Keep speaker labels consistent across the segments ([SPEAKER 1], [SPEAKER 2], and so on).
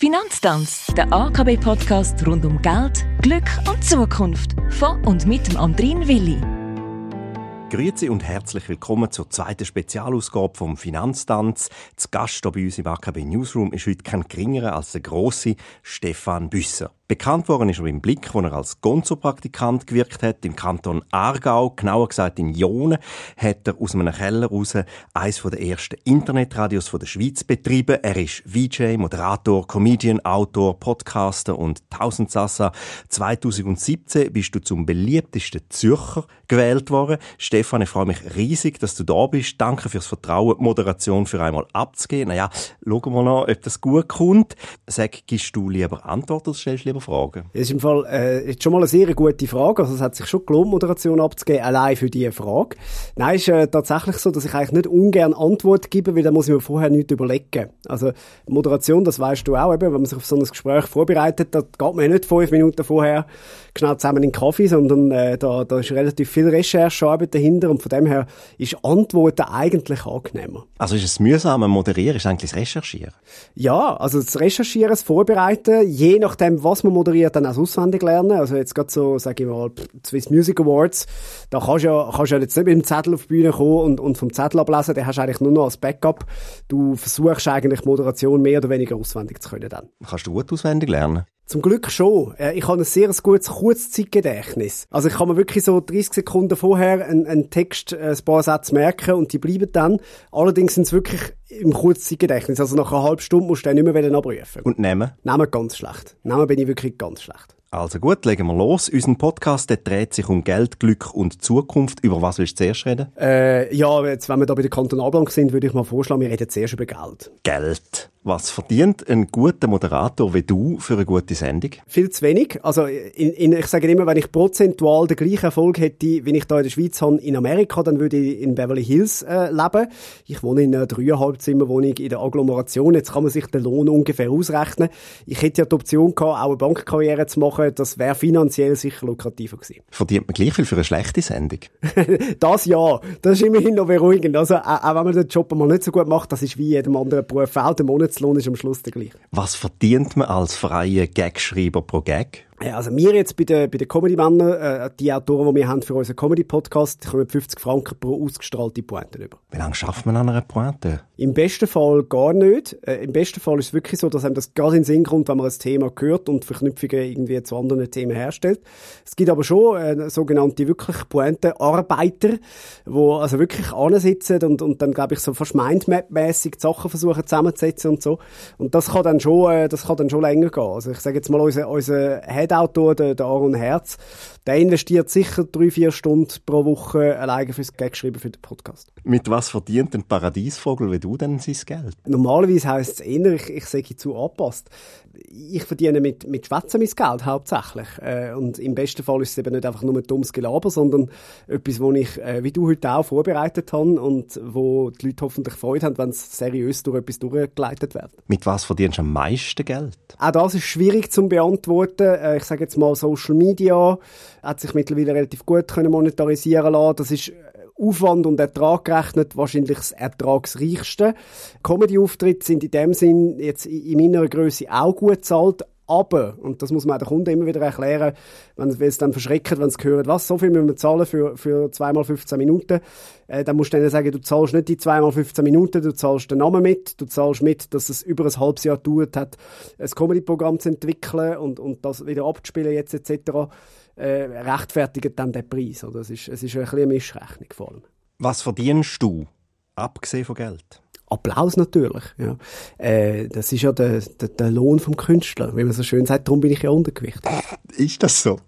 [SPEAKER 1] Finanztanz, der AKB-Podcast rund um Geld, Glück und Zukunft. Von und mit dem Andrin Willi.
[SPEAKER 2] Grüezi und herzlich willkommen zur zweiten Spezialausgabe vom Finanztanz. Zu Gast bei uns im AKB Newsroom ist heute kein geringerer als der große Stefan Büsser. Bekannt worden ist er im Blick, wo er als Gonzo-Praktikant gewirkt hat im Kanton Aargau, genauer gesagt in Jona, hat er aus einem Keller raus eines der ersten Internetradios der Schweiz betrieben. Er ist VJ, Moderator, Comedian, Autor, Podcaster und Tausendsassa. 2017 bist du zum beliebtesten Zürcher gewählt worden. Stefan, ich freue mich riesig, dass du da bist. Danke fürs Vertrauen, die Moderation für einmal abzugeben. Naja, schauen wir noch, ob das gut kommt. Sag, gibst du lieber Antwort oder stellst lieber Fragen?
[SPEAKER 3] Das ist im Fall äh, schon mal eine sehr gute Frage. Also es hat sich schon gelohnt, Moderation abzugeben, allein für diese Frage. Nein, es ist äh, tatsächlich so, dass ich eigentlich nicht ungern Antwort gebe, weil da muss ich mir vorher nichts überlegen. Also Moderation, das weißt du auch, eben, wenn man sich auf so ein Gespräch vorbereitet, da geht man ja nicht fünf Minuten vorher schnell zusammen in den Kaffee, sondern äh, da, da ist relativ viel Recherchearbeit dahinter und von dem her ist Antworten eigentlich angenehmer.
[SPEAKER 2] Also ist es mühsam, Moderieren ist eigentlich das Recherchieren?
[SPEAKER 3] Ja, also das Recherchieren, das Vorbereiten, je nachdem, was man moderiert, dann auch auswendig lernen. Also jetzt gerade so, sage ich mal, Swiss Music Awards, da kannst du ja, kannst ja jetzt nicht mit dem Zettel auf die Bühne kommen und, und vom Zettel ablesen, den hast du eigentlich nur noch als Backup. Du versuchst eigentlich Moderation mehr oder weniger auswendig zu können dann.
[SPEAKER 2] Kannst du gut auswendig lernen?
[SPEAKER 3] Zum Glück schon. Äh, ich habe ein sehr gutes Kurzzeitgedächtnis. Also ich kann mir wirklich so 30 Sekunden vorher einen, einen Text, äh, ein paar Sätze merken und die bleiben dann. Allerdings sind es wirklich im Kurzzeitgedächtnis. Also nach einer halben Stunde musst du den nicht mehr abrufen.
[SPEAKER 2] Und nehmen?
[SPEAKER 3] Nehmen ganz schlecht. Nehmen bin ich wirklich ganz schlecht.
[SPEAKER 2] Also gut, legen wir los. Unser Podcast der dreht sich um Geld, Glück und Zukunft. Über was willst du zuerst reden?
[SPEAKER 3] Äh, ja, jetzt, wenn wir da bei der Kantonalbank sind, würde ich mal vorschlagen, wir reden zuerst über Geld.
[SPEAKER 2] Geld. Was verdient ein guter Moderator wie du für eine gute Sendung?
[SPEAKER 3] Viel zu wenig. Also in, in, ich sage immer, wenn ich prozentual den gleichen Erfolg hätte, wie ich da in der Schweiz habe, in Amerika, dann würde ich in Beverly Hills äh, leben. Ich wohne in einer dreieinhalb Zimmerwohnung in der Agglomeration. Jetzt kann man sich den Lohn ungefähr ausrechnen. Ich hätte ja die Option gehabt, auch eine Bankkarriere zu machen. Das wäre finanziell sicher lukrativer gewesen.
[SPEAKER 2] Verdient man gleich viel für eine schlechte Sendung?
[SPEAKER 3] das ja. Das ist immerhin noch beruhigend. Also auch, auch wenn man den Job mal nicht so gut macht, das ist wie jedem anderen Beruf auch. Der Monatslohn ist am Schluss der gleiche.
[SPEAKER 2] Was verdient man als freier Gagschreiber pro Gag?
[SPEAKER 3] Ja, also wir jetzt bei den, bei den Comedy-Männern, äh, die Autoren, die wir haben für unseren Comedy-Podcast, kommen 50 Franken pro ausgestrahlte Pointe über.
[SPEAKER 2] Wie lange schafft man an einer Pointe?
[SPEAKER 3] Im besten Fall gar nicht. Äh, Im besten Fall ist es wirklich so, dass einem das gerade in den Sinn kommt, wenn man ein Thema hört und Verknüpfungen irgendwie zu anderen Themen herstellt. Es gibt aber schon äh, sogenannte wirklich Pointe-Arbeiter, die also wirklich ansitzen und, und dann, glaube ich, so fast Mindmap-mässig Sachen versuchen zusammenzusetzen und so. Und das kann dann schon, äh, das kann dann schon länger gehen. Also ich sage jetzt mal, unser, unser Head-Autor, der, der Aaron Herz, der investiert sicher drei, vier Stunden pro Woche alleine fürs Gagschreiben für den Podcast.
[SPEAKER 2] Mit was verdient ein Paradiesvogel wie du denn sein Geld?
[SPEAKER 3] Normalerweise heisst es eher, ich, ich sage zu angepasst. Ich verdiene mit, mit Schwätzen mein Geld hauptsächlich. Äh, und im besten Fall ist es eben nicht einfach nur ein dummes Gelaber, sondern etwas, wo ich, äh, wie du heute auch, vorbereitet habe und wo die Leute hoffentlich Freude haben, wenn es seriös durch etwas durchgeleitet wird.
[SPEAKER 2] Mit was verdienst du am meisten Geld?
[SPEAKER 3] Auch das ist schwierig zu beantworten. Äh, ich sage jetzt mal Social Media hat sich mittlerweile relativ gut können monetarisieren lassen. Das ist Aufwand und Ertrag gerechnet wahrscheinlich das ertragsreichste. Comedy-Auftritte sind in dem Sinn jetzt in meiner Größe auch gut zahlt, aber, und das muss man den Kunden immer wieder erklären, wenn es dann verschreckt, wenn sie hören, was, so viel müssen wir zahlen für, für zweimal 15 Minuten, äh, dann musst du denen sagen, du zahlst nicht die zweimal 15 Minuten, du zahlst den Namen mit, du zahlst mit, dass es über ein halbes Jahr gedauert hat, ein Comedy-Programm zu entwickeln und, und das wieder abzuspielen jetzt etc., äh, rechtfertigt dann den Preis. Oder? Es, ist, es ist ein bisschen eine Mischrechnung vor allem.
[SPEAKER 2] Was verdienst du, abgesehen von Geld?
[SPEAKER 3] Applaus natürlich. Ja. Äh, das ist ja der, der, der Lohn vom Künstler, wie man so schön sagt. Darum bin ich ja untergewichtig.
[SPEAKER 2] Ist das so?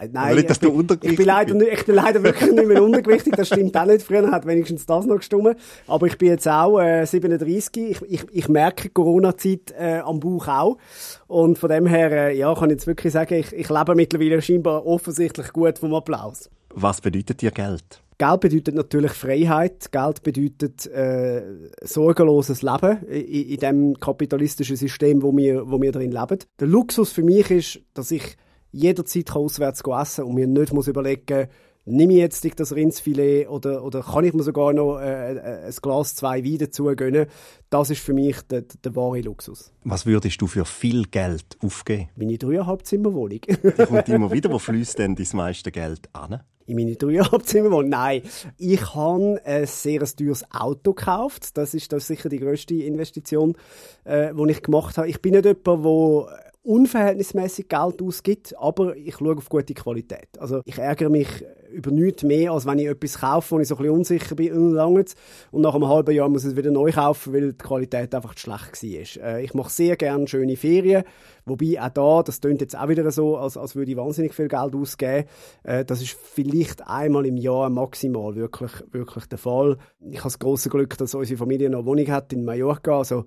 [SPEAKER 3] Äh, nein, nicht, dass ich, bin, ich, bin leider, nicht, ich bin leider wirklich nicht mehr untergewichtig. Das stimmt auch nicht. Früher hat wenigstens das noch gestimmt. Aber ich bin jetzt auch äh, 37. Ich, ich, ich merke Corona-Zeit äh, am Bauch auch. Und von dem her, äh, ja, kann ich jetzt wirklich sagen, ich, ich lebe mittlerweile scheinbar offensichtlich gut vom Applaus.
[SPEAKER 2] Was bedeutet dir Geld?
[SPEAKER 3] Geld bedeutet natürlich Freiheit. Geld bedeutet äh, sorgenloses Leben in, in dem kapitalistischen System, wo wir, wo wir drin leben. Der Luxus für mich ist, dass ich jederzeit auswärts essen und mir nicht muss überlegen nehme ich jetzt das Rindsfilet oder, oder kann ich mir sogar noch äh, äh, ein Glas zwei Wein dazu gönnen? Das ist für mich der, der wahre Luxus.
[SPEAKER 2] Was würdest du für viel Geld aufgeben?
[SPEAKER 3] Meine dreieinhalb Zimmerwohnung.
[SPEAKER 2] Die kommt immer wieder. Wo fließt denn das meiste Geld an?
[SPEAKER 3] in meine dreieinhalb Zimmerwohnung. Nein, ich habe ein sehr teures Auto gekauft. Das ist das sicher die grösste Investition, äh, die ich gemacht habe. Ich bin nicht jemand, der unverhältnismäßig Geld ausgibt, aber ich schaue auf gute Qualität. Also ich ärgere mich über nichts mehr, als wenn ich etwas kaufe, wo ich so ein bisschen unsicher bin und und nach einem halben Jahr muss ich es wieder neu kaufen, weil die Qualität einfach zu schlecht war. Äh, ich mache sehr gerne schöne Ferien, wobei auch da, das klingt jetzt auch wieder so, als, als würde ich wahnsinnig viel Geld ausgeben. Äh, das ist vielleicht einmal im Jahr maximal wirklich, wirklich der Fall. Ich habe das große Glück, dass unsere Familie noch eine Wohnung hat in Mallorca, also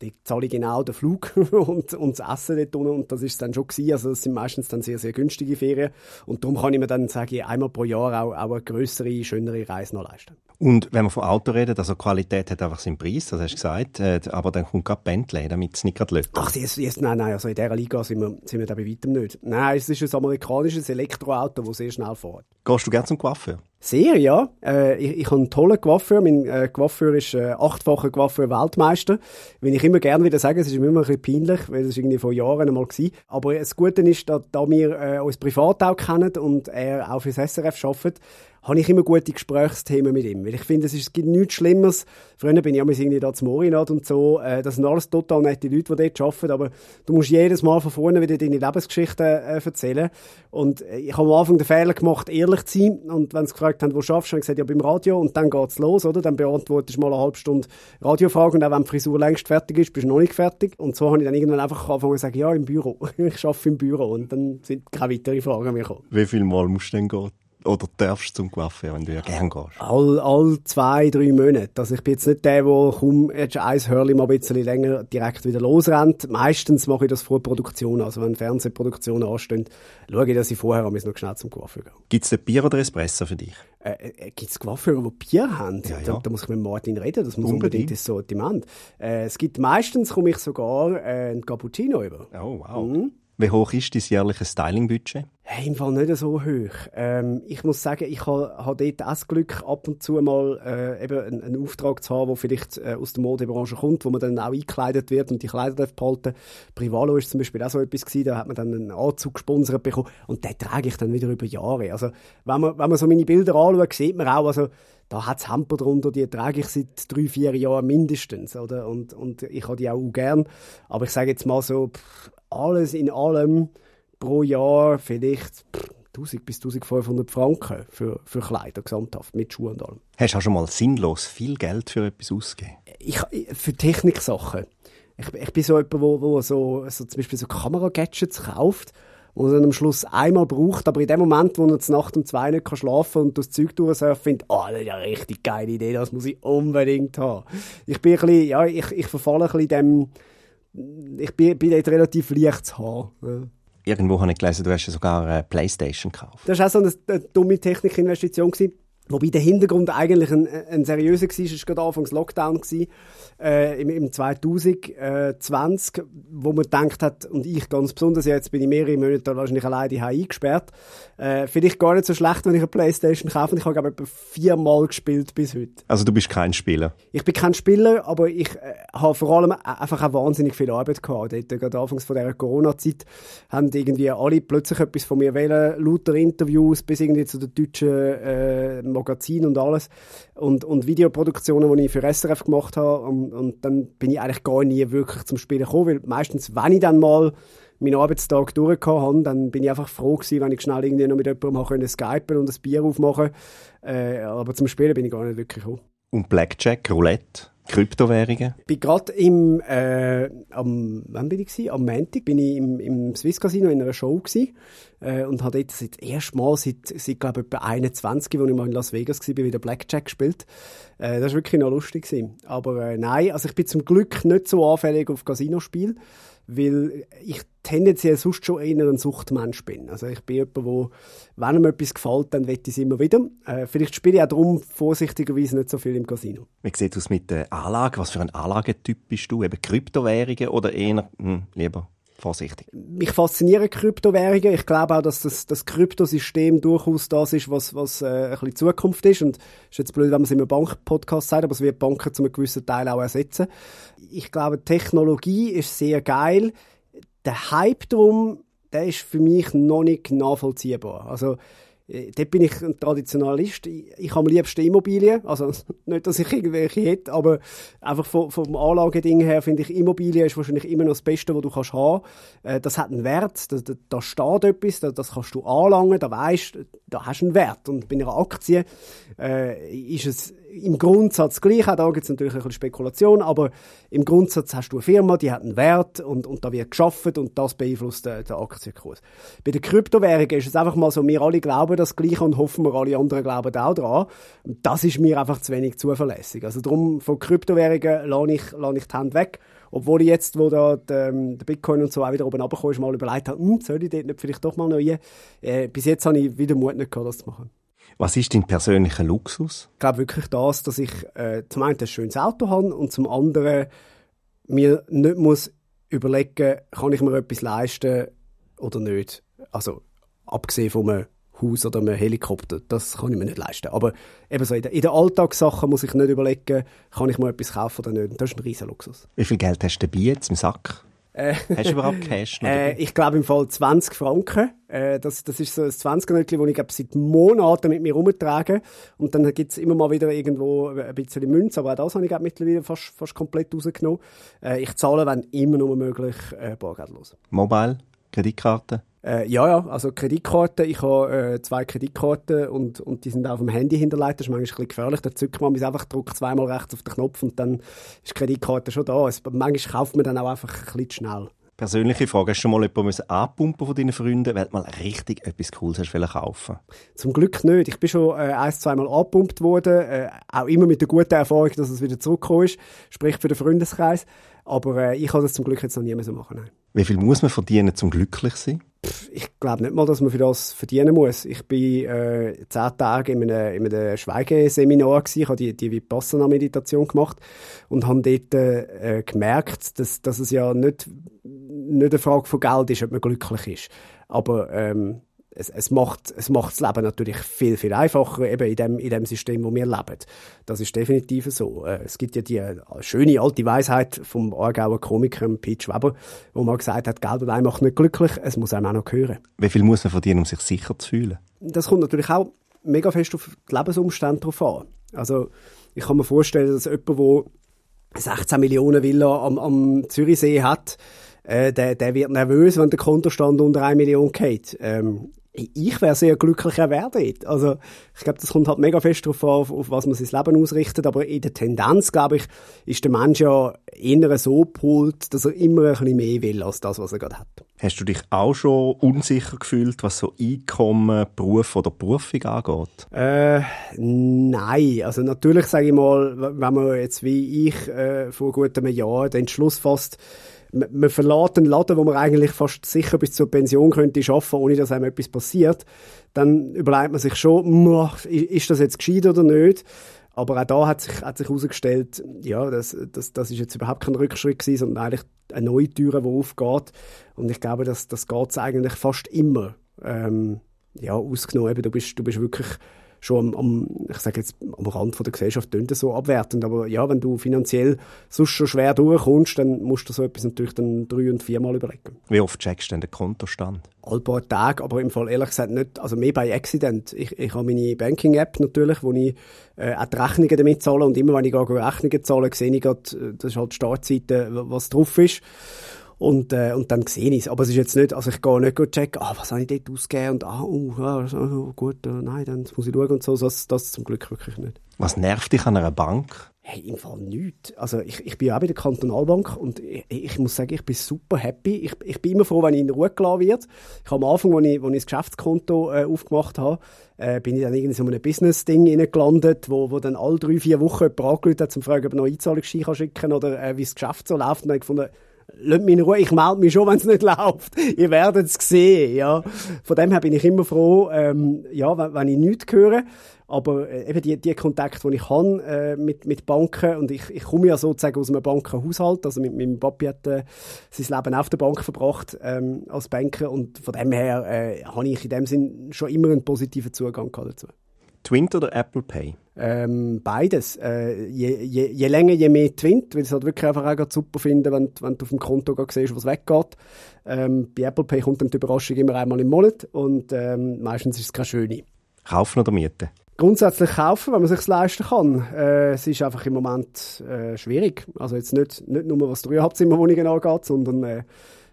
[SPEAKER 3] dort zahle ich genau den Flug und, und das Essen dort unten und das ist dann schon gewesen. Also das sind meistens dann sehr, sehr günstige Ferien und darum kann ich mir dann, sage ich, einmal pro Jahr auch, auch eine größere, schönere Reise noch leisten.
[SPEAKER 2] Und wenn wir von Auto reden, also Qualität hat einfach seinen Preis, das hast du gesagt, äh, aber dann kommt gerade Bentley, damit es nicht gerade löst.
[SPEAKER 3] Ach, jetzt, jetzt, nein, nein, also in dieser Liga sind wir, sind wir da bei weitem nicht. Nein, es ist ein amerikanisches Elektroauto, das sehr schnell fährt.
[SPEAKER 2] Gehst du gerne zum Coiffeur?
[SPEAKER 3] Sehr, ja. Äh, ich, ich habe einen tollen Coiffeur. Mein äh, Coiffeur ist äh, achtfacher Coiffeur-Weltmeister. Wenn ich immer gerne wieder sage, es ist immer ein bisschen peinlich, weil es irgendwie vor Jahren einmal war. Aber das Gute ist, da, da wir äh, uns privat auch kennen und er auch fürs SRF arbeitet, habe ich immer gute Gesprächsthemen mit ihm. Weil ich finde, es, ist, es gibt nichts Schlimmeres. Früher bin ich immer irgendwie da zum Morinat und so. Äh, das sind alles total nette Leute, die dort arbeiten. Aber du musst jedes Mal von vorne wieder deine Lebensgeschichte äh, erzählen. Und äh, ich habe am Anfang den Fehler gemacht, ehrlich zu sein. Und wenn sie gefragt haben, wo schaffst du, habe ich gesagt, ja, beim Radio. Und dann geht's los, oder? Dann beantwortest du mal eine halbe Stunde Radiofragen. Und auch wenn die Frisur längst fertig ist, bist du noch nicht fertig. Und so habe ich dann irgendwann einfach angefangen zu sagen, ja, im Büro. ich arbeite im Büro. Und dann sind keine weiteren Fragen mehr gekommen.
[SPEAKER 2] Wie viel Mal musst du denn gehen? Oder darfst zum Coiffeur, wenn du ja gerne gehst?
[SPEAKER 3] All, all zwei, drei Monate. Also ich bin jetzt nicht der, der kaum jetzt ein Hörli mal ein bisschen länger direkt wieder losrennt. Meistens mache ich das vor Produktion. Also wenn Fernsehproduktionen anstehen, schaue ich, dass ich vorher noch schnell zum Coiffeur gehe.
[SPEAKER 2] Gibt es Bier oder Espresso für dich?
[SPEAKER 3] Äh, äh, Gibt es Coiffeure, die Bier haben? Ja, ja. Da, da, muss ich mit Martin reden. Das muss unbedingt, unbedingt das Sortiment. Äh, es gibt meistens, komme ich sogar äh, ein Cappuccino über.
[SPEAKER 2] Oh, wow. Mhm. Wie hoch ist dein jährliches Styling-Budget?
[SPEAKER 3] Hey, Im Fall nicht so hoch. Ähm, ich muss sagen, ich habe ha dort auch das Glück, ab und zu mal äh, eben einen, einen, Auftrag zu haben, der vielleicht äh, aus der Modebranche kommt, wo man dann auch eingekleidet wird und die Kleider darf behalten. Privalo ist zum Beispiel auch so etwas gewesen, da hat man dann einen Anzug gesponsert bekommen und den trage ich dann wieder über Jahre. Also wenn man, wenn man so meine Bilder anschaut, sieht man auch, also da hat es Hamper drunter, die trage ich seit drei, vier Jahren mindestens, oder? Und, und ich habe die auch, gern. Aber ich sage jetzt mal so, pff, alles in allem pro Jahr vielleicht 1000 bis 1500 Franken für, für Kleider gesamthaft, mit Schuhen und allem.
[SPEAKER 2] Hast du auch schon mal sinnlos viel Geld für etwas ausgegeben?
[SPEAKER 3] Ich, für Techniksachen. Ich, ich bin so jemand, der wo, wo so, so zum Beispiel so Kamera-Gadgets kauft und dann am Schluss einmal braucht, aber in dem Moment, wo zur Nacht um zwei nicht kann schlafen und das Zeug durchsurfen, findet, oh, das ist eine richtig geile Idee, das muss ich unbedingt haben. Ich bin ein bisschen, ja, ich, ich verfalle ein bisschen dem, ich bin, bin dort relativ leicht zu haben. Ja.
[SPEAKER 2] Irgendwo habe ich gelesen, du hast ja sogar eine Playstation gekauft.
[SPEAKER 3] Das war auch so eine, eine dumme Technikinvestition. Gewesen. Wobei der Hintergrund eigentlich ein, ein seriöser war, es war gerade anfangs Lockdown, gewesen, äh, im, im 2020, wo man gedacht hat, und ich ganz besonders, jetzt bin ich mehrere Monate wahrscheinlich alleine die eingesperrt, äh, finde gar nicht so schlecht, wenn ich eine Playstation kaufe. Und ich habe, glaube ich, viermal gespielt bis heute.
[SPEAKER 2] Also du bist kein Spieler?
[SPEAKER 3] Ich bin kein Spieler, aber ich äh, habe vor allem einfach auch wahnsinnig viel Arbeit gehabt. Dort, gerade anfangs von dieser Corona-Zeit haben irgendwie alle plötzlich etwas von mir wählen, lauter Interviews bis irgendwie zu den deutschen äh, Magazin und alles und, und Videoproduktionen, die ich für SRF gemacht habe und, und dann bin ich eigentlich gar nie wirklich zum Spielen gekommen, weil meistens, wenn ich dann mal meinen Arbeitstag durchgehabt habe, dann bin ich einfach froh gewesen, wenn ich schnell irgendwie noch mit jemandem können skypen und ein Bier aufmachen äh, aber zum Spielen bin ich gar nicht wirklich gekommen.
[SPEAKER 2] Und Blackjack, Roulette? Kryptowährungen?
[SPEAKER 3] Ich bin gerade im, äh, am, wann bin ich gewesen? Am Montag bin ich im, im Swiss Casino in einer Show gewesen, äh, und habe dort das erste Mal seit, seit glaube ich, etwa 21, als ich mal in Las Vegas war, wieder Blackjack gespielt. Äh, das war wirklich noch lustig gewesen. Aber äh, nein, also ich bin zum Glück nicht so anfällig auf Casinospiel weil ich tendenziell sonst schon eher ein Suchtmensch bin. Also ich bin jemand, wo, wenn mir etwas gefällt, dann wette ich es immer wieder. Äh, vielleicht spiele ich auch darum vorsichtigerweise nicht so viel im Casino.
[SPEAKER 2] Wie sieht es aus mit der Anlage? Was für ein Anlagetyp bist du? Eben Kryptowährungen oder eher hm, lieber vorsichtig?
[SPEAKER 3] Mich faszinieren Kryptowährungen. Ich glaube auch, dass das, das Kryptosystem durchaus das ist, was, was äh, ein bisschen Zukunft ist. Und es ist jetzt blöd, wenn man es in einem Bank-Podcast sagt, aber es wird Banken zu einem gewissen Teil auch ersetzen. Ich glaube, Technologie ist sehr geil. Der Hype drum, der ist für mich noch nicht nachvollziehbar. Also, dort bin ich ein Traditionalist. Ich, ich habe am liebsten Immobilien. Also nicht, dass ich irgendwelche hätte, aber einfach vom, vom Anlageding her finde ich, Immobilien ist wahrscheinlich immer noch das Beste, was du kannst haben. Äh, das hat einen Wert, da, da, da steht etwas, da, das kannst du anlangen, da weißt, da hast du einen Wert. Und bei einer Aktie äh, ist es im Grundsatz gleich. Auch da gibt es natürlich ein bisschen Spekulation, aber im Grundsatz hast du eine Firma, die hat einen Wert und, und da wird geschafft und das beeinflusst den, den Aktienkurs. Bei den Kryptowährungen ist es einfach mal so, wir alle glauben das Gleiche und hoffen wir alle anderen glauben auch dran. Und das ist mir einfach zu wenig zuverlässig. Also darum von Kryptowährungen lasse ich, lasse ich die Hand weg. Obwohl ich jetzt, wo da der, der Bitcoin und so auch wieder oben runtergekommen ist, mal überlegt habe, hm, soll ich dort nicht vielleicht doch mal noch rein? Äh, bis jetzt habe ich wieder Mut nicht gehabt, das zu machen.
[SPEAKER 2] Was ist dein persönlicher Luxus?
[SPEAKER 3] Ich glaube wirklich das, dass ich äh, zum einen ein schönes Auto habe und zum anderen mir nicht muss überlegen, kann ich mir etwas leisten oder nicht. Also abgesehen von einem Haus oder einem Helikopter, das kann ich mir nicht leisten. Aber eben so in den, in den Alltagssachen muss ich nicht überlegen, kann ich mir etwas kaufen oder nicht. Das ist ein riesen Luxus.
[SPEAKER 2] Wie viel Geld hast du dabei jetzt im Sack? Äh, Hast du überhaupt Cash?
[SPEAKER 3] Äh, ich glaube im Fall 20 Franken. Äh, das, das ist so ein 20 nötchen das ich glaub, seit Monaten mit mir rumtrage. Und dann gibt es immer mal wieder irgendwo ein bisschen Münze, aber auch das habe ich glaub, mittlerweile fast, fast komplett rausgenommen. Äh, ich zahle, wenn immer nur möglich, äh, bargeldlos.
[SPEAKER 2] Mobile? Kreditkarte?
[SPEAKER 3] Äh, ja, ja, also Kreditkarte. Ich habe äh, zwei Kreditkarten und, und die sind auf dem Handy hinterlegt. Das ist manchmal ein bisschen gefährlich. Da zückt man einfach, drückt zweimal rechts auf den Knopf und dann ist die Kreditkarte schon da. Es, manchmal kauft man dann auch einfach ein bisschen schnell.
[SPEAKER 2] Persönliche Frage, hast du schon mal jemanden anpumpen von deinen Freunden, weil du mal richtig etwas Cooles hast kaufen
[SPEAKER 3] Zum Glück nicht. Ich bin schon äh, ein, zweimal angepumpt worden, äh, auch immer mit der guten Erfahrung, dass es wieder zurückgekommen ist, sprich für den Freundeskreis. Aber äh, ich habe das zum Glück jetzt noch nie mehr so machen. Nein.
[SPEAKER 2] Wie viel muss man verdienen, zum glücklich sein?
[SPEAKER 3] ich glaube nicht mal, dass man für das verdienen muss. Ich bin äh, zehn Tage in einem, in einem Schweigeseminar gewesen. Ich habe die, die Vipassana-Meditation gemacht und habe dort äh, gemerkt, dass, dass es ja nicht, nicht eine Frage von Geld ist, ob man glücklich ist. Aber ähm, es, es, macht, es macht das Leben natürlich viel, viel einfacher, eben in dem, in dem System, wo wir leben. Das ist definitiv so. Äh, es gibt ja die äh, schöne alte Weisheit vom Aargauer Komiker Pete Weber, wo man gesagt hat, Geld allein macht nicht glücklich, es muss einem auch noch gehören.
[SPEAKER 2] Wie viel muss man verdienen, um sich sicher zu fühlen?
[SPEAKER 3] Das kommt natürlich auch mega fest auf die Lebensumstände drauf an. Also, ich kann mir vorstellen, dass jemand, der 16 Millionen Villa am, am Zürichsee hat, äh, der, der wird nervös, wenn der Kontostand unter 1 Million geht. Ähm, ich wäre sehr glücklicher wer dort. Also, ich glaube, das kommt halt mega fest darauf an, auf, auf, was man sein Leben ausrichtet. Aber in der Tendenz, glaube ich, ist der Mensch ja eher so gepolt, dass er immer ein bisschen mehr will, als das, was er gerade hat.
[SPEAKER 2] Hast du dich auch schon unsicher gefühlt, was so Einkommen, Beruf oder Berufung angeht?
[SPEAKER 3] Äh, nein. Also, natürlich sage ich mal, wenn man jetzt wie ich äh, vor gut einem Jahr den Entschluss fasst, man verlässt einen Laden, wo man eigentlich fast sicher bis zur Pension könnte arbeiten, ohne dass einem etwas passiert, dann überlegt man sich schon, ist das jetzt gescheit oder nicht? Aber auch da hat sich, hat sich herausgestellt, ja, das, das, das ist jetzt überhaupt kein Rückschritt gewesen, sondern eigentlich eine neue Tür, die aufgeht. Und ich glaube, das, das geht eigentlich fast immer. Ähm, ja, ausgenommen, du bist, du bist wirklich schon am, am ich sage jetzt, am Rand von der Gesellschaft tönt so abwertend, aber ja, wenn du finanziell sonst schon schwer durchkommst, dann musst du so etwas natürlich dann drei- und viermal überlegen.
[SPEAKER 2] Wie oft checkst du denn den Kontostand?
[SPEAKER 3] All paar Tage, aber im Fall ehrlich gesagt nicht, also mehr bei Accident. Ich, ich habe meine Banking-App natürlich, wo ich äh, auch die Rechnungen damit zahle und immer wenn ich gehe Rechnungen zahle, sehe ich gerade, äh, das ist halt die Startseite, was drauf ist. Und, äh, und dann sehe ich es. Aber es ist jetzt nicht, also ich gehe nicht checken, ah, was habe ich dort ausgegeben und ah, oh, oh, gut, äh, nein, dann muss ich schauen und so. Das, das zum Glück wirklich nicht.
[SPEAKER 2] Was nervt dich an einer Bank?
[SPEAKER 3] Hey, im Fall nichts. Also ich, ich bin auch bei der Kantonalbank und ich, ich muss sagen, ich bin super happy. Ich, ich bin immer froh, wenn ich in Ruhe gelassen wird. Ich habe am Anfang, als ich, als ich das Geschäftskonto äh, aufgemacht habe, äh, bin ich dann irgendwie so in einem Business-Ding gelandet, wo, wo dann alle drei, vier Wochen jemand angerufen hat, um zu fragen, ob er noch Einzahlungsschein schicken kann oder äh, wie das Geschäft so läuft. Und dann habe ich gefunden, lasst mich in Ruhe, ich melde mich schon, wenn es nicht läuft. Ihr werdet es sehen, ja. Von dem her bin ich immer froh, ähm, ja, wenn, wenn ich nichts höre. Aber äh, eben die, die Kontakte, die ich habe äh, mit, mit Banken, und ich, ich komme ja sozusagen aus einem Bankenhaushalt, also mit meinem Papi hat äh, sein Leben auf der Bank verbracht ähm, als Banker und von dem her äh, habe ich in dem Sinn schon immer einen positiven Zugang dazu.
[SPEAKER 2] Twint oder Apple Pay?
[SPEAKER 3] Ähm, beides. Äh, je, je, je länger, je mehr Twint, weil ich es halt wirklich einfach auch super finde, wenn, wenn du auf dem Konto siehst, was weggeht. Ähm, bei Apple Pay kommt dann die Überraschung immer einmal im Monat und ähm, meistens ist es keine schöne.
[SPEAKER 2] Kaufen oder mieten?
[SPEAKER 3] Grundsätzlich kaufen, wenn man es sich leisten kann. Äh, es ist einfach im Moment äh, schwierig. Also jetzt nicht, nicht nur, was Dreieinhalbzimmerwohnungen angeht, sondern äh,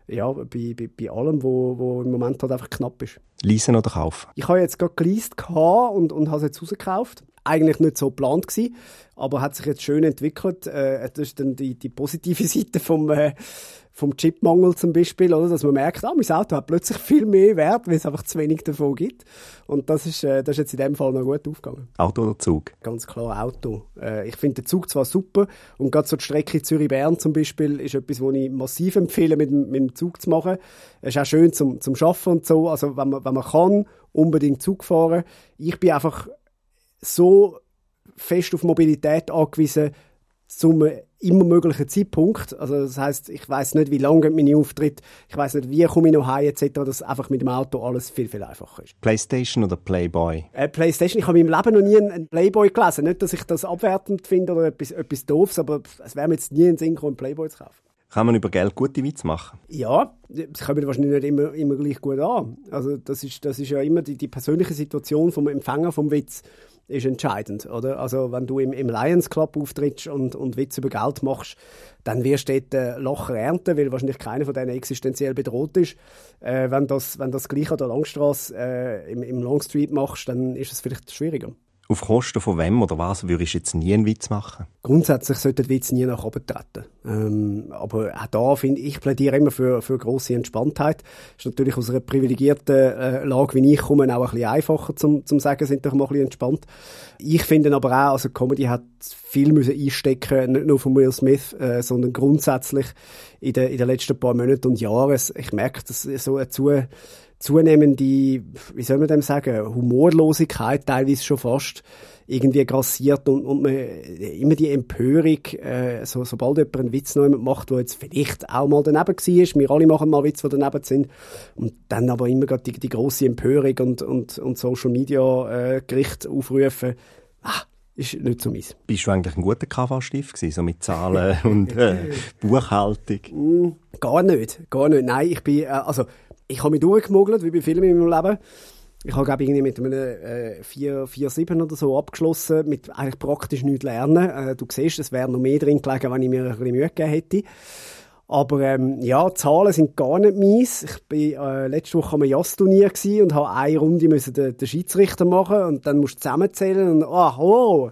[SPEAKER 3] ja, bei, bei, bei allem, wo, wo im Moment halt einfach knapp ist.
[SPEAKER 2] Leasen oder kaufen?
[SPEAKER 3] Ich habe jetzt gerade geleast und, und habe es jetzt rausgekauft. Eigentlich nicht so geplant gewesen, aber hat sich jetzt schön entwickelt. Äh, das ist dann die, die positive Seite vom, äh, vom Chipmangel zum Beispiel, oder? dass man merkt, ah, mein Auto hat plötzlich viel mehr Wert, weil es einfach zu wenig davon gibt. Und das ist, äh, das ist jetzt in dem Fall noch gut aufgegangen.
[SPEAKER 2] Auto oder Zug?
[SPEAKER 3] Ganz klar Auto. Äh, ich finde den Zug zwar super und gerade so die Strecke Zürich-Bern zum Beispiel ist etwas, was ich massiv empfehle, mit, mit dem Zug zu machen. Es ist auch schön zum, zum Arbeiten und so. Also wenn man, wenn man kann, unbedingt Zug fahren. Ich bin einfach so fest auf Mobilität angewiesen, zum immer möglichen Zeitpunkt. Also das heißt, ich weiß nicht, wie lange meine Auftritt, ich weiß nicht, wie komme ich noch heim etc. Dass einfach mit dem Auto alles viel viel einfacher ist.
[SPEAKER 2] PlayStation oder Playboy?
[SPEAKER 3] Äh, PlayStation. Ich habe in meinem Leben noch nie einen Playboy gelesen. Nicht, dass ich das abwertend finde oder etwas, etwas doofs, aber es wäre mir jetzt nie ein Sinn einen Playboy zu kaufen.
[SPEAKER 2] Kann man über Geld gute Witze machen?
[SPEAKER 3] Ja, das kommt wahrscheinlich nicht immer, immer gleich gut an. Also das ist, das ist ja immer die, die persönliche Situation vom Empfänger vom Witz ist entscheidend, oder? Also wenn du im, im Lions Club auftrittst und, und Witze über Geld machst, dann wirst du dort äh, Lacher ernten, weil wahrscheinlich keiner von denen existenziell bedroht ist. Äh, wenn das, wenn das gleich an der Langstrasse äh, im, im Longstreet machst, dann ist es vielleicht schwieriger.
[SPEAKER 2] Auf Kosten von wem oder was würdest du jetzt nie einen Witz machen?
[SPEAKER 3] Grundsätzlich sollte der Witz nie nach oben treten. Ähm, aber auch da finde ich, plädiere immer für, für grosse Entspanntheit. Ist natürlich aus einer privilegierten äh, Lage, wie ich komme, auch ein bisschen einfacher zum, zum sagen, sind doch mal ein bisschen entspannt. Ich finde aber auch, also Comedy hat viel müssen einstecken, nicht nur von Will Smith, äh, sondern grundsätzlich in den, in den letzten paar Monaten und Jahren. Ich merke, dass so eine zu zunehmende, wie soll man dem sagen, Humorlosigkeit teilweise schon fast irgendwie grassiert und, und man, immer die Empörung, äh, so, sobald jemand einen Witz noch macht, der jetzt vielleicht auch mal daneben war, wir alle machen mal Witze, die daneben sind, und dann aber immer gerade die, die grosse Empörung und, und, und Social Media äh, Gericht aufrufen, ah, ist nicht so meins.
[SPEAKER 2] Bist du eigentlich ein guter KV-Stift so mit Zahlen und äh, Buchhaltung?
[SPEAKER 3] Mm, gar nicht, gar nicht. Nein, ich bin, äh, also ich habe mich durchgemogelt, wie bei vielen in meinem Leben. Ich habe, glaube ich, mit einem äh, 4, 4, 7 oder so abgeschlossen, mit eigentlich praktisch nichts lernen. Äh, du siehst, es wäre noch mehr drin gelegen, wenn ich mir ein bisschen Mühe gegeben hätte. Aber ähm, ja, Zahlen sind gar nicht meins. Ich war äh, letzte Woche am Jazz-Turnier und habe eine Runde den, den Schiedsrichter machen und dann musst du zusammenzählen und ah, oh,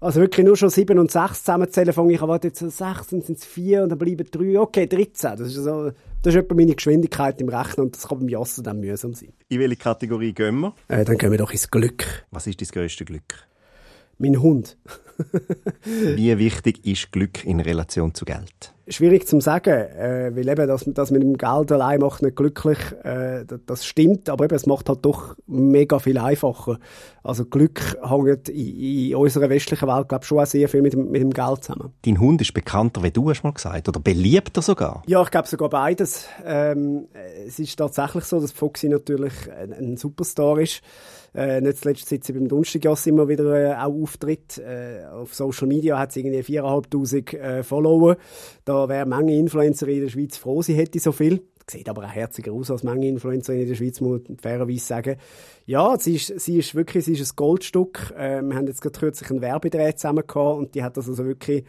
[SPEAKER 3] also wirklich nur schon 7 und 6 zusammenzählen, fange ich an, warte, jetzt 6, dann sind es 4 und dann bleiben 3, okay, 13. Das ist, so, das ist etwa meine Geschwindigkeit im Rechnen und das kann beim Jassen dann mühsam sein.
[SPEAKER 2] In welche Kategorie gehen wir?
[SPEAKER 3] Äh, dann gehen wir doch ins Glück.
[SPEAKER 2] Was ist dein grösste Glück?
[SPEAKER 3] Mein Hund.
[SPEAKER 2] Wie wichtig ist Glück in Relation zu Geld?
[SPEAKER 3] Schwierig zu sagen, äh, weil eben das, das mit dem Geld allein macht nicht glücklich, äh, das stimmt, aber eben, es macht halt doch mega viel einfacher. Also Glück hängt in, in unserer westlichen Welt, glaube ich, schon auch sehr viel mit dem, mit dem Geld zusammen.
[SPEAKER 2] Dein Hund ist bekannter, wie du hast mal gesagt, oder beliebter sogar?
[SPEAKER 3] Ja, ich glaube sogar beides. Ähm, es ist tatsächlich so, dass Foxy natürlich ein, ein Superstar ist. Äh, nicht zuletzt seit sie beim Donnerstagjass immer wieder äh, auch auftritt. Äh, auf Social Media hat sie irgendwie 4'500 äh, Follower. Da wäre manche Influencer in der Schweiz froh, sie hätte so viel. Sieht aber auch herziger aus als manche Influencer in der Schweiz, muss man fairerweise sagen. Ja, sie ist, sie ist wirklich sie ist ein Goldstück. Äh, wir haben jetzt gerade kürzlich einen Werbedreh zusammen gehabt und die hat das also wirklich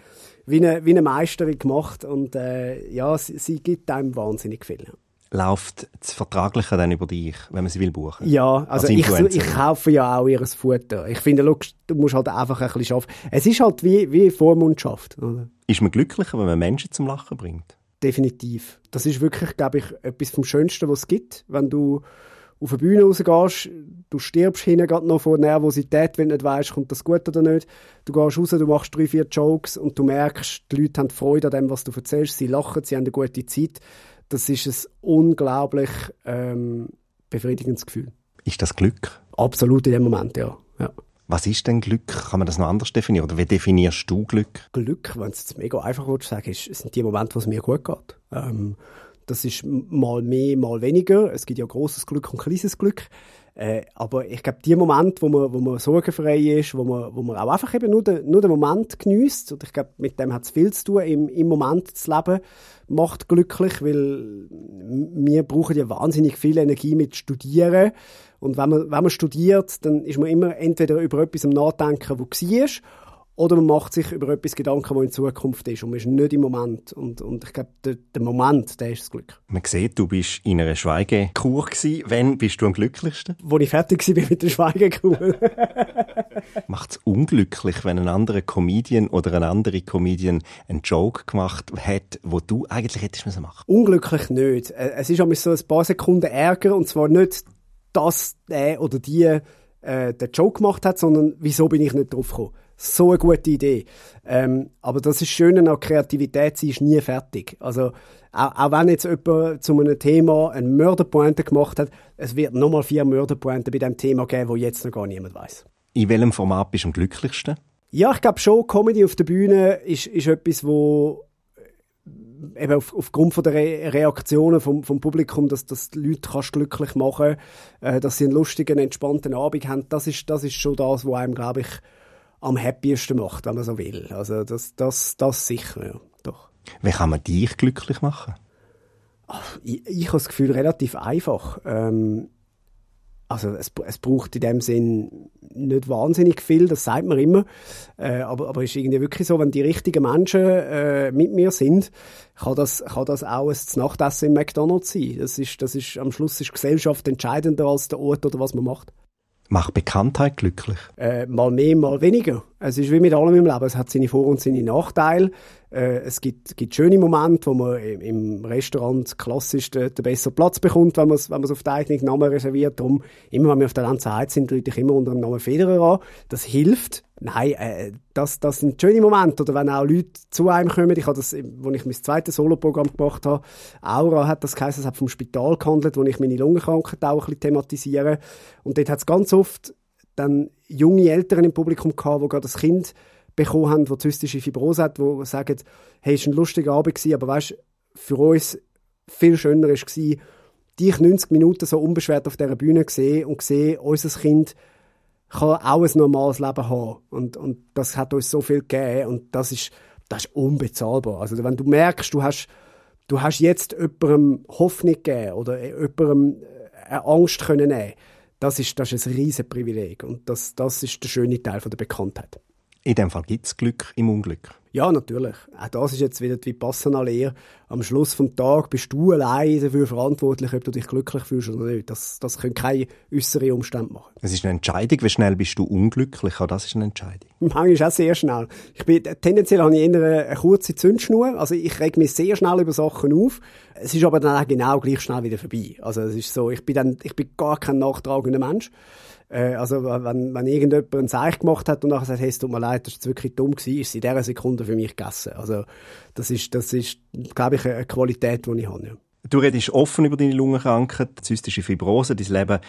[SPEAKER 3] wie eine, wie eine Meisterin gemacht und äh, ja, sie, sie gibt einem wahnsinnig viel
[SPEAKER 2] läuft das Vertragliche dann über dich, wenn man sie will buchen?
[SPEAKER 3] Ja, also ich, ich kaufe ja auch ihr Futter. Ich finde, look, du musst halt einfach ein bisschen arbeiten. Es ist halt wie, wie Vormundschaft. Oder?
[SPEAKER 2] Ist man glücklicher, wenn man Menschen zum Lachen bringt?
[SPEAKER 3] Definitiv. Das ist wirklich, glaube ich, etwas vom Schönsten, was es gibt, wenn du auf die Bühne rausgehst, du stirbst hinten gerade noch vor Nervosität, wenn du nicht weißt, kommt das gut oder nicht. Du gehst raus, du machst drei, vier Jokes und du merkst, die Leute haben Freude an dem, was du erzählst, sie lachen, sie haben eine gute Zeit. Das ist ein unglaublich ähm, befriedigendes Gefühl.
[SPEAKER 2] Ist das Glück?
[SPEAKER 3] Absolut in dem Moment, ja. ja.
[SPEAKER 2] Was ist denn Glück? Kann man das noch anders definieren? Oder wie definierst du Glück?
[SPEAKER 3] Glück, wenn es jetzt mega einfach willst, sagen ist, sind die Momente, wo es mir gut geht. Ähm, das ist mal mehr, mal weniger. Es gibt ja großes Glück und kleines Glück. Äh, aber ich glaube, die Momente, wo man, wo man sorgenfrei ist, wo man, wo man auch einfach eben nur den, nur den Moment genießt, und ich glaube, mit dem hat es viel zu tun, im, im Moment zu leben, macht glücklich, weil wir brauchen ja wahnsinnig viel Energie mit Studieren. Und wenn man, wenn man studiert, dann ist man immer entweder über etwas am Nachdenken, wo war, oder man macht sich über etwas Gedanken, was in Zukunft ist und man ist nicht im Moment. Und, und ich glaube, der, der, Moment, der ist das Glück.
[SPEAKER 2] Man sieht, du bist in einer Schweigekur gewesen. Wann bist du am glücklichsten?
[SPEAKER 3] Wo ich fertig war mit der Schweigekur.
[SPEAKER 2] Macht es unglücklich, wenn ein anderer Comedian oder ein anderer Comedian einen Joke gemacht hat, wo du eigentlich hättest machen müssen?
[SPEAKER 3] Unglücklich nicht. Äh, es ist so ein paar Sekunden Ärger und zwar nicht, dass der oder die äh, den Joke gemacht hat, sondern wieso bin ich nicht drauf gekommen so eine gute Idee. Ähm, aber das ist schön an Kreativität, sie ist nie fertig. Also, auch, auch wenn jetzt jemand zu einem Thema eine Mörderpointe gemacht hat, es wird nochmal vier Mörderpointen bei dem Thema geben, wo jetzt noch gar niemand weiß.
[SPEAKER 2] In welchem Format bist du am glücklichsten?
[SPEAKER 3] Ja, ich glaube schon, Comedy auf der Bühne ist, ist etwas, wo äh, eben auf, aufgrund von der Re Reaktionen vom, vom Publikum, dass, dass die Leute kannst glücklich machen äh, dass sie einen lustigen, entspannten Abend haben, das ist, das ist schon das, was einem, glaube ich, am happiesten macht, wenn man so will. Also das, das, das sicher, ja, doch.
[SPEAKER 2] Wie kann man dich glücklich machen?
[SPEAKER 3] Ach, ich, ich habe das Gefühl, relativ einfach. Ähm, also es, es braucht in dem Sinn nicht wahnsinnig viel, das sagt man immer. Äh, aber, aber es ist irgendwie wirklich so, wenn die richtigen Menschen äh, mit mir sind, kann das, kann das auch ein Nachtessen im McDonald's sein. Das ist, das ist, am Schluss ist Gesellschaft entscheidender als der Ort oder was man macht.
[SPEAKER 2] Macht Bekanntheit glücklich?
[SPEAKER 3] Äh, mal mehr, mal weniger. Es ist wie mit allem im Leben. Es hat seine Vor- und seine Nachteile. Äh, es gibt, gibt schöne Momente, wo man im Restaurant klassisch den, den besseren Platz bekommt, wenn man es wenn auf den eigenen Namen reserviert. Darum, immer wenn wir auf der ganzen Zeit sind, rufe ich immer unter dem Namen Federer an. Das hilft. Nein, äh, das, das sind schöne Momente. Oder wenn auch Leute zu einem kommen. Ich habe das, als ich mein zweites Soloprogramm gemacht habe, Aura hat das geheißen, es hat vom Spital gehandelt, wo ich meine Lungenkrankheit auch ein thematisiere. Und dort hat es ganz oft dann junge Eltern im Publikum gehabt, die gerade das Kind bekommen haben, das zystische Fibrose hat, die sagen, hey, es war ein lustiger Abend gewesen, aber weißt, für uns viel schöner war, dich 90 Minuten so unbeschwert auf dieser Bühne gesehen und gesehen, unser Kind kann auch ein normales Leben haben. Und, und das hat uns so viel gegeben und das ist, das ist unbezahlbar. Also wenn du merkst, du hast, du hast jetzt jemandem Hoffnung gegeben oder jemandem eine Angst können nehmen das ist, das ist ein riesen Privileg und das, das ist der schöne Teil von der Bekanntheit.
[SPEAKER 2] In dem Fall gibt es Glück im Unglück.
[SPEAKER 3] Ja, natürlich. Auch das ist jetzt wieder die Passana-Lehre. Am Schluss des Tages bist du allein dafür verantwortlich, ob du dich glücklich fühlst oder nicht. Das, das können keine äußeren Umstände machen.
[SPEAKER 2] Es ist eine Entscheidung. Wie schnell bist du unglücklich? Auch das ist eine Entscheidung.
[SPEAKER 3] Manchmal auch sehr schnell. Ich bin, tendenziell habe ich eher eine, kurze Zündschnur. Also ich reg mich sehr schnell über Sachen auf. Es ist aber dann auch genau gleich schnell wieder vorbei. Also es ist so, ich bin dann, ich bin gar kein nachtragender Mensch. Äh, also wenn, wenn irgendjemand ein Zeichen gemacht hat und nachher sagt, hey, es tut mir leid, das ist wirklich dumm gewesen, ist in dieser Sekunde für mich gegessen. Also das ist, das ist glaube ich, eine Qualität, die ich habe. Ja.
[SPEAKER 2] Du redest offen über deine Lungenkrankheit, zystische Fibrose. Dein Leben,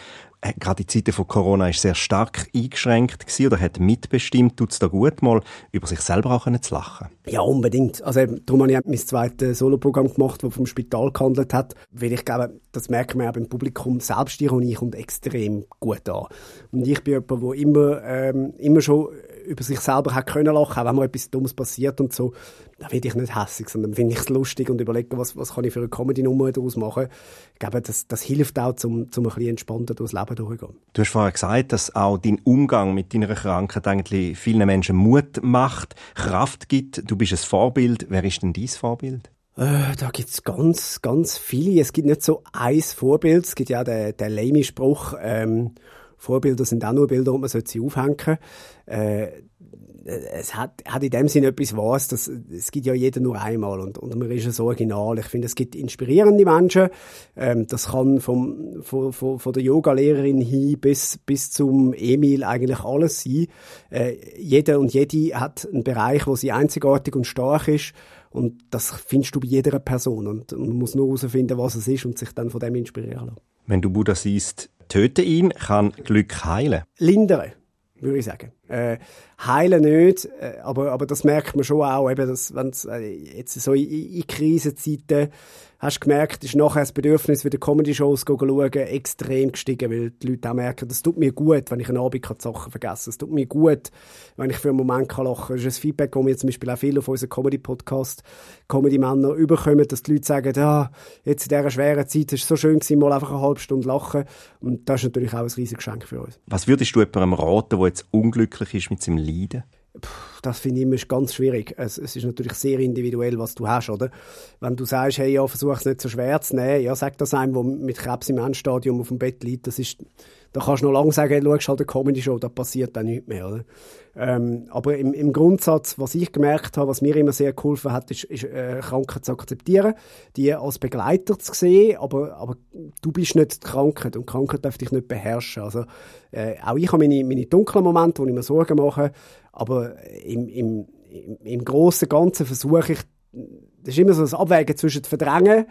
[SPEAKER 2] äh, gerade die Zeiten von Corona, ist sehr stark eingeschränkt gewesen oder hat mitbestimmt. Tut es da gut, mal über sich selber auch zu lachen?
[SPEAKER 3] Ja, unbedingt. Also darum habe ich mein zweites Soloprogramm gemacht, das vom Spital gehandelt hat. Weil ich glaube, das merkt man auch beim Publikum, Selbstironie kommt extrem gut an. Und ich bin jemand, der immer, ähm, immer schon über sich selber hat können lachen, auch wenn mal etwas Dummes passiert und so, dann finde ich nicht hässlich, sondern finde ich es lustig und überlege, was, was kann ich für eine Comedy-Nummer daraus machen. Ich glaube, das, das hilft auch, um, um ein bisschen entspannter durchs Leben durchzugehen.
[SPEAKER 2] Du hast vorher gesagt, dass auch dein Umgang mit deiner Krankheit eigentlich vielen Menschen Mut macht, Kraft gibt. Du bist ein Vorbild. Wer ist denn dein Vorbild?
[SPEAKER 3] Äh, da gibt's ganz, ganz viele. Es gibt nicht so ein Vorbild. Es gibt ja den, den lame Spruch, ähm, Vorbilder sind auch nur Bilder und man sollte sie aufhängen. Äh, es hat, hat in dem Sinne etwas was, dass, es gibt ja jeder nur einmal und, und man ist ja so original. Ich finde, es gibt inspirierende Menschen. Ähm, das kann vom, von, von, von der Yoga-Lehrerin hin bis, bis zum Emil eigentlich alles sein. Äh, jeder und jede hat einen Bereich, wo sie einzigartig und stark ist. Und das findest du bei jeder Person. Und, und man muss nur herausfinden, was es ist und sich dann von dem inspirieren lassen.
[SPEAKER 2] Wenn du Buddha siehst, töte ihn, kann Glück heilen.
[SPEAKER 3] Lindere würde ich sagen. Äh, heilen nicht, äh, aber, aber das merkt man schon auch, eben, dass, wenn's, äh, jetzt so in, in Krisenzeiten hast gemerkt, ist nachher das Bedürfnis, wieder Comedy-Shows zu schauen, extrem gestiegen, weil die Leute auch merken, das tut mir gut, wenn ich einen Abend die Sachen vergesse. Es tut mir gut, wenn ich für einen Moment kann lachen kann. Das ist ein Feedback, das wir zum Beispiel auch viel auf unserem Comedy-Podcast Comedy-Männer überkommen, dass die Leute sagen, ja, jetzt in dieser schweren Zeit ist es so schön gewesen, mal einfach eine halbe Stunde lachen. Und das ist natürlich auch ein riesiges Geschenk für uns.
[SPEAKER 2] Was würdest du jemandem raten, der jetzt unglücklich ist mit seinem Leiden?
[SPEAKER 3] Das finde ich immer ganz schwierig. Es, es, ist natürlich sehr individuell, was du hast, oder? Wenn du sagst, hey, ja, versuch es nicht so schwer zu nehmen, ja, sag das einem, der mit Krebs im Endstadium auf dem Bett liegt, das ist, da kannst du noch lange sagen, hey, schau halt eine Comedy-Show, da passiert dann nichts mehr, oder? Ähm, aber im, im, Grundsatz, was ich gemerkt habe, was mir immer sehr geholfen hat, ist, ist äh, Krankheit zu akzeptieren, die als Begleiter zu sehen, aber, aber du bist nicht die Krankheit und die Krankheit darf dich nicht beherrschen. Also, äh, auch ich habe meine, meine dunklen Momente, wo ich mir Sorgen mache, aber im, im, im, im Großen Ganzen versuche ich, das ist immer so das Abwägen zwischen Verdrängen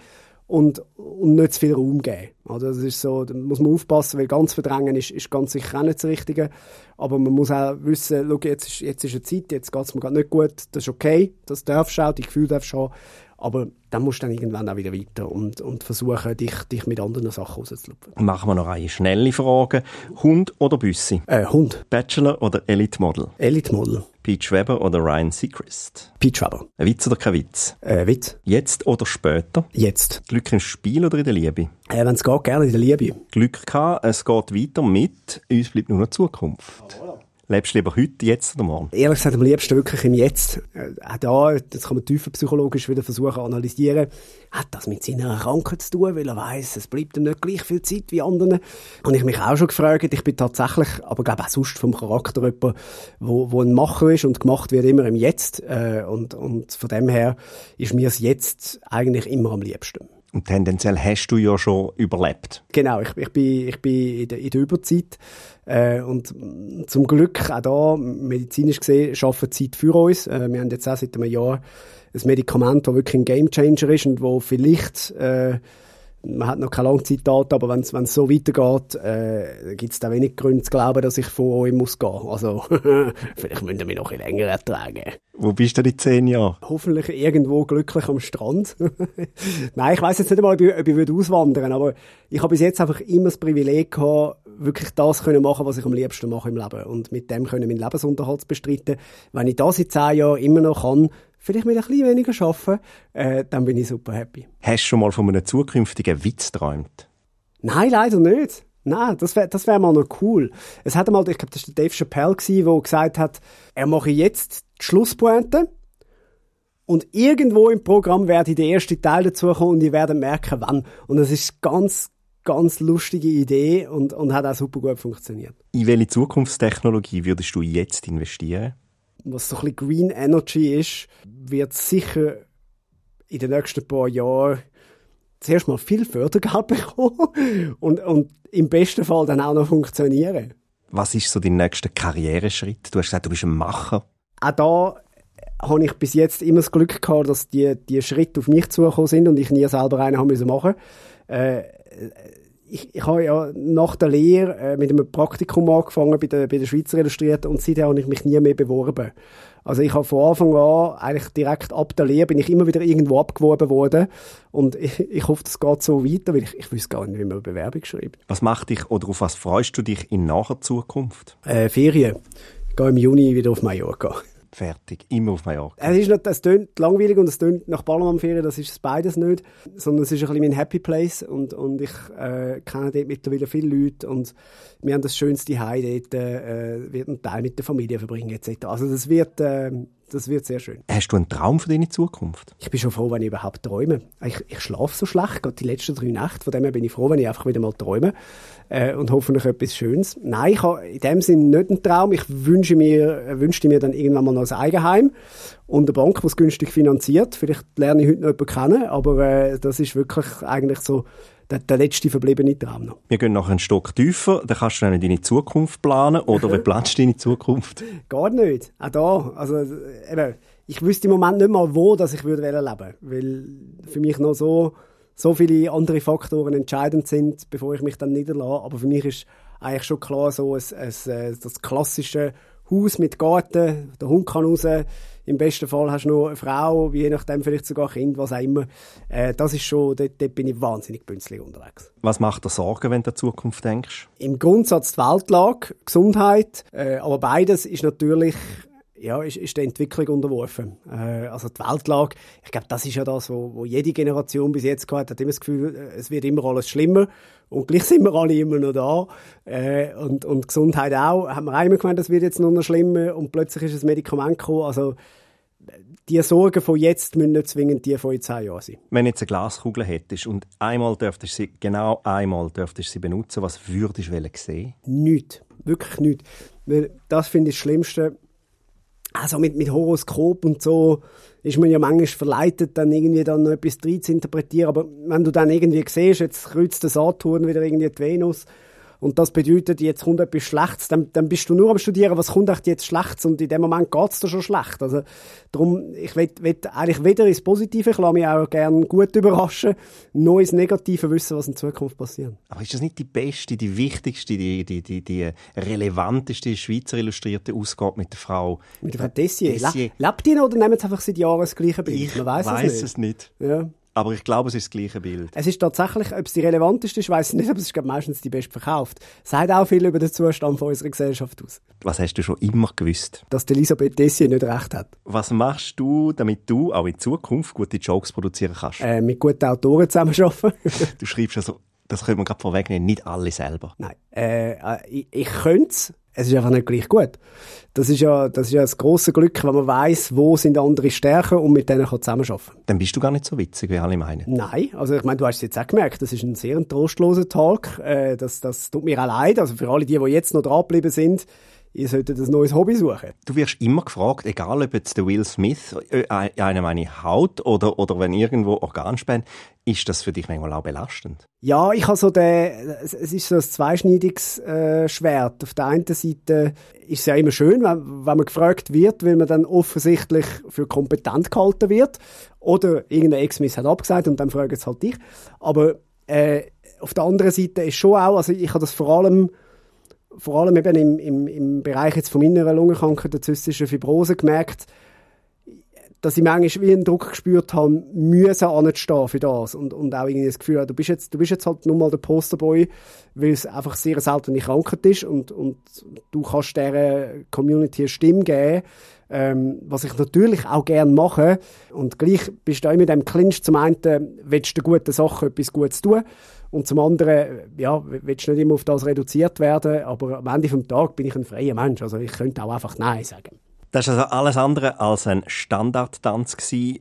[SPEAKER 3] und, und nicht zu viel Raum geben. Also das ist so, da muss man aufpassen, weil ganz verdrängen ist, ist ganz sicher auch nicht das Richtige. Aber man muss auch wissen, schau, jetzt ist, jetzt ist eine Zeit, jetzt geht es mir gerade nicht gut, das ist okay, das darfst du auch, die Gefühle darfst du haben. Aber dann musst du dann irgendwann auch wieder weiter und, und versuchen, dich, dich mit anderen Sachen rauszulupfen.
[SPEAKER 2] Machen wir noch eine schnelle Frage. Hund oder Büssi?
[SPEAKER 3] Äh, Hund.
[SPEAKER 2] Bachelor oder Elite Model?
[SPEAKER 3] Elite Model.
[SPEAKER 2] Peach Weber oder Ryan Seacrest?
[SPEAKER 3] Peach Weber.
[SPEAKER 2] Ein Witz oder kein Witz?
[SPEAKER 3] Äh, Witz.
[SPEAKER 2] Jetzt oder später?
[SPEAKER 3] Jetzt.
[SPEAKER 2] Glück im Spiel oder in der Liebe?
[SPEAKER 3] Äh, wenn es geht, gerne in der Liebe.
[SPEAKER 2] Glück gehabt, es geht weiter mit «Uns bleibt nur noch Zukunft». Oh, Lebst du lieber heute, jetzt oder morgen?
[SPEAKER 3] Ehrlich gesagt, am liebsten wirklich im Jetzt. Äh, auch da, das kann man tiefer psychologisch wieder versuchen analysieren. Hat das mit seiner Krankheit zu tun, weil er weiss, es bleibt ihm nicht gleich viel Zeit wie anderen? Habe ich mich auch schon gefragt. Ich bin tatsächlich, aber glaube auch sonst vom Charakter jemand, wo, wo ein Macher ist und gemacht wird immer im Jetzt. Äh, und, und von dem her ist mir das Jetzt eigentlich immer am liebsten.
[SPEAKER 2] Und tendenziell hast du ja schon überlebt.
[SPEAKER 3] Genau, ich, ich bin, ich bin in der, in der Überzeit. Äh, und zum Glück, auch da, medizinisch gesehen, schaffen Zeit für uns. Äh, wir haben jetzt auch seit einem Jahr ein Medikament, das wirklich ein Gamechanger ist und wo vielleicht äh, man hat noch keine Langzeitdaten, aber wenn es so weitergeht, äh, gibt es da wenig Gründe zu glauben, dass ich vor euch muss gehen. Also, vielleicht müssen wir mich noch ein länger ertragen.
[SPEAKER 2] Wo bist du in zehn Jahren?
[SPEAKER 3] Hoffentlich irgendwo glücklich am Strand. Nein, ich weiß jetzt nicht einmal, ob ich, ob ich auswandern würde, aber ich habe bis jetzt einfach immer das Privileg gehabt, wirklich das können machen, was ich am liebsten mache im Leben. Und mit dem können meinen Lebensunterhalt bestreiten. Wenn ich das in zehn Jahren immer noch kann, vielleicht mit ein bisschen weniger arbeiten, äh, dann bin ich super happy.
[SPEAKER 2] Hast du schon mal von einem zukünftigen Witz geträumt?
[SPEAKER 3] Nein, leider nicht. Nein, das wäre das wär mal noch cool. Es hat einmal, ich glaube, das war Dave Chappelle, der gesagt hat, er mache jetzt die Schlusspointe und irgendwo im Programm werde ich den ersten Teil dazu kommen und ich werde merken, wann. Und das ist ganz, ganz lustige Idee und, und hat auch super gut funktioniert.
[SPEAKER 2] In welche Zukunftstechnologie würdest du jetzt investieren?
[SPEAKER 3] Was so ein bisschen Green Energy ist, wird sicher in den nächsten paar Jahren zuerst mal viel Fördergeld bekommen und, und im besten Fall dann auch noch funktionieren.
[SPEAKER 2] Was ist so dein nächster Karriereschritt? Du hast gesagt, du bist ein Macher.
[SPEAKER 3] Auch da habe ich bis jetzt immer das Glück gehabt, dass die, die Schritte auf mich zugekommen sind und ich nie selber einen haben müssen machen. Äh, ich, ich habe ja nach der Lehre äh, mit einem Praktikum angefangen bei der, bei der Schweizer Illustrierten und seitdem habe ich mich nie mehr beworben. Also ich habe von Anfang an, eigentlich direkt ab der Lehre, bin ich immer wieder irgendwo abgeworben worden und ich, ich hoffe, das geht so weiter, weil ich, ich wüsste gar nicht, wie man eine Bewerbung schreibt.
[SPEAKER 2] Was macht dich oder auf was freust du dich in naher Zukunft?
[SPEAKER 3] Äh, Ferien. Ich gehe im Juni wieder auf Mallorca
[SPEAKER 2] fertig. Immer auf Mallorca.
[SPEAKER 3] Es ist nicht, das tönt langweilig und es tönt nach Ballermann-Ferien, das ist beides nicht. Sondern es ist ein bisschen mein Happy Place und, und ich äh, kenne dort mittlerweile viele Leute und wir haben das schönste Heim dort, äh, wird einen Teil mit der Familie verbringen etc. Also das wird, äh, das wird sehr schön.
[SPEAKER 2] Hast du einen Traum für deine Zukunft?
[SPEAKER 3] Ich bin schon froh, wenn ich überhaupt träume. Ich, ich schlafe so schlecht, gerade die letzten drei Nächte. Von dem her bin ich froh, wenn ich einfach wieder mal träume äh, und hoffentlich etwas Schönes. Nein, ich habe in dem Sinne nicht einen Traum. Ich wünsche mir, äh, wünschte mir dann irgendwann mal noch ein Eigenheim und eine Bank, die es günstig finanziert. Vielleicht lerne ich heute noch jemanden kennen, aber äh, das ist wirklich eigentlich so der, der letzte verbliebene Traum noch.
[SPEAKER 2] Wir gehen noch einen Stock tiefer, dann kannst du dann deine Zukunft planen, oder wie planst du deine Zukunft?
[SPEAKER 3] Gar nicht. Auch da, also eben, ich wüsste im Moment nicht mal, wo dass ich würde leben weil für mich noch so, so viele andere Faktoren entscheidend sind, bevor ich mich dann niederlasse. Aber für mich ist eigentlich schon klar so ein, ein, ein das klassische Haus mit Garten, der Hund kann raus, im besten Fall hast du noch eine Frau, je nachdem vielleicht sogar ein Kind, was auch immer. Äh, das ist schon, dort, dort bin ich wahnsinnig bünzlig unterwegs.
[SPEAKER 2] Was macht dir Sorgen, wenn du an die Zukunft denkst?
[SPEAKER 3] Im Grundsatz die Weltlage, Gesundheit, äh, aber beides ist natürlich ja, ist, ist der Entwicklung unterworfen. Äh, also die Weltlage, ich glaube, das ist ja das, wo, wo jede Generation bis jetzt gehabt hat, immer das Gefühl, äh, es wird immer alles schlimmer und gleich sind wir alle immer noch da. Äh, und, und Gesundheit auch, haben wir auch immer gemeint, das wird jetzt noch, noch schlimmer und plötzlich ist ein Medikament gekommen. Also die Sorgen von jetzt müssen nicht zwingend die von in zehn Jahren sein.
[SPEAKER 2] Wenn du jetzt eine Glaskugel hättest und einmal dürftest sie, genau einmal dürftest sie benutzen, was würdest du sehen?
[SPEAKER 3] Nichts. Wirklich nichts. Das finde ich das Schlimmste also mit, mit Horoskop und so ist man ja manchmal verleitet, dann irgendwie dann noch etwas drin zu interpretieren. Aber wenn du dann irgendwie siehst, jetzt kreuzt der Saturn wieder irgendwie die Venus und das bedeutet, jetzt kommt etwas Schlechtes, dann, dann bist du nur am Studieren, was kommt echt jetzt Schlechtes und in dem Moment geht es dir schon schlecht. Also darum, ich will, will eigentlich weder ins Positive, ich lasse mich auch gerne gut überraschen, noch ins Negative wissen, was in Zukunft passiert.
[SPEAKER 2] Aber ist das nicht die beste, die wichtigste, die, die, die, die relevanteste Schweizer illustrierte Ausgabe mit der Frau?
[SPEAKER 3] Mit der Frau Dessier? Dessier. Lebt die noch oder nehmen sie einfach seit Jahren das gleiche Bild?
[SPEAKER 2] Ich Man weiss es nicht. Es nicht. Ja. Aber ich glaube, es ist das gleiche Bild.
[SPEAKER 3] Es ist tatsächlich, ob es die relevanteste ist, weiß ich nicht, aber es ist glaube meistens die bestverkauft. Sagt auch viel über den Zustand von unserer Gesellschaft aus.
[SPEAKER 2] Was hast du schon immer gewusst?
[SPEAKER 3] Dass Elisabeth Dessier nicht recht hat.
[SPEAKER 2] Was machst du, damit du auch in Zukunft gute Jokes produzieren kannst?
[SPEAKER 3] Äh, mit guten Autoren zusammenarbeiten.
[SPEAKER 2] du schreibst also, das können wir gerade vorwegnehmen, nicht alle selber.
[SPEAKER 3] Nein. Äh, äh ich, ich könnte es, es ist einfach nicht gleich gut. Das ist ja, das ist ja das grosse Glück, wenn man weiß, wo sind andere Stärken und mit denen kann zusammenarbeiten.
[SPEAKER 2] Dann bist du gar nicht so witzig, wie alle meinen.
[SPEAKER 3] Nein, also ich meine, du hast es jetzt auch gemerkt, das ist ein sehr trostloser Talk. Äh, das, das tut mir auch leid. Also für alle die, die jetzt noch dranbleiben sind, ihr solltet ein neues Hobby suchen.
[SPEAKER 2] Du wirst immer gefragt, egal ob jetzt der Will Smith äh, einem eine Haut oder, oder wenn irgendwo Organspende, ist das für dich manchmal auch belastend?
[SPEAKER 3] Ja, ich habe so den, es ist so ein zweischneidiges äh, Schwert. Auf der einen Seite ist es ja immer schön, wenn, wenn man gefragt wird, weil man dann offensichtlich für kompetent gehalten wird. Oder irgendein Ex-Miss hat abgesagt und dann fragen sie halt dich. Aber äh, auf der anderen Seite ist schon auch, also ich habe das vor allem vor allem eben im, im, im Bereich jetzt von meiner Lungenkrankheit, der zystischen Fibrose, gemerkt, dass ich manchmal wie einen Druck gespürt habe, müssen anzustehen für das. Und, und auch irgendwie das Gefühl, du bist jetzt, du bist jetzt halt nur mal der Posterboy, weil es einfach sehr eine seltene Krankheit ist und, und du kannst dieser Community eine Stimme geben, ähm, was ich natürlich auch gerne mache. Und gleich bist du auch mit dem Clinch zum einen, willst du gute Sache etwas Gutes tun und zum anderen, ja, willst du nicht immer auf das reduziert werden, aber am Ende vom Tag bin ich ein freier Mensch. Also ich könnte auch einfach Nein sagen.
[SPEAKER 2] Das war also alles andere als ein Standardtanz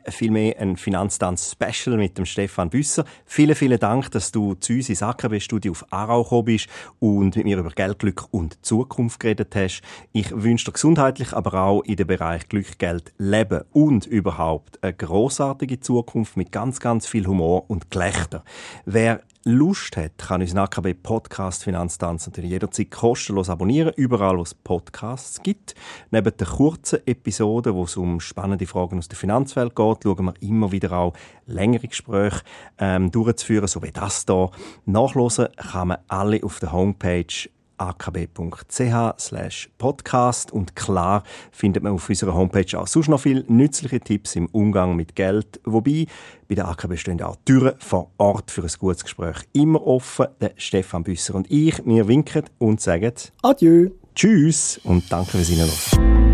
[SPEAKER 2] vielmehr ein Finanztanz-Special mit dem Stefan Büsser. Vielen, vielen Dank, dass du zu uns ins AKB-Studio auf Aarau gekommen bist und mit mir über Geld, Glück und Zukunft geredet hast. Ich wünsche dir gesundheitlich, aber auch in dem Bereich Glück, Geld, Leben und überhaupt eine großartige Zukunft mit ganz, ganz viel Humor und Gelächter. Wer Lust hat, kann unseren AKB Podcast Finanztanz natürlich jederzeit kostenlos abonnieren, überall wo es Podcasts gibt. Neben den kurzen Episoden, wo es um spannende Fragen aus der Finanzwelt geht, schauen wir immer wieder auch längere Gespräche ähm, durchzuführen, so wie das hier. Nachlesen kann man alle auf der Homepage akb.ch podcast und klar findet man auf unserer Homepage auch sonst noch viele nützliche Tipps im Umgang mit Geld, wobei bei der AKB stehen auch Türen vor Ort für ein gutes Gespräch immer offen. Der Stefan Büsser und ich, wir winken und sagen
[SPEAKER 3] Adieu.
[SPEAKER 2] Tschüss und danke fürs Hinhören.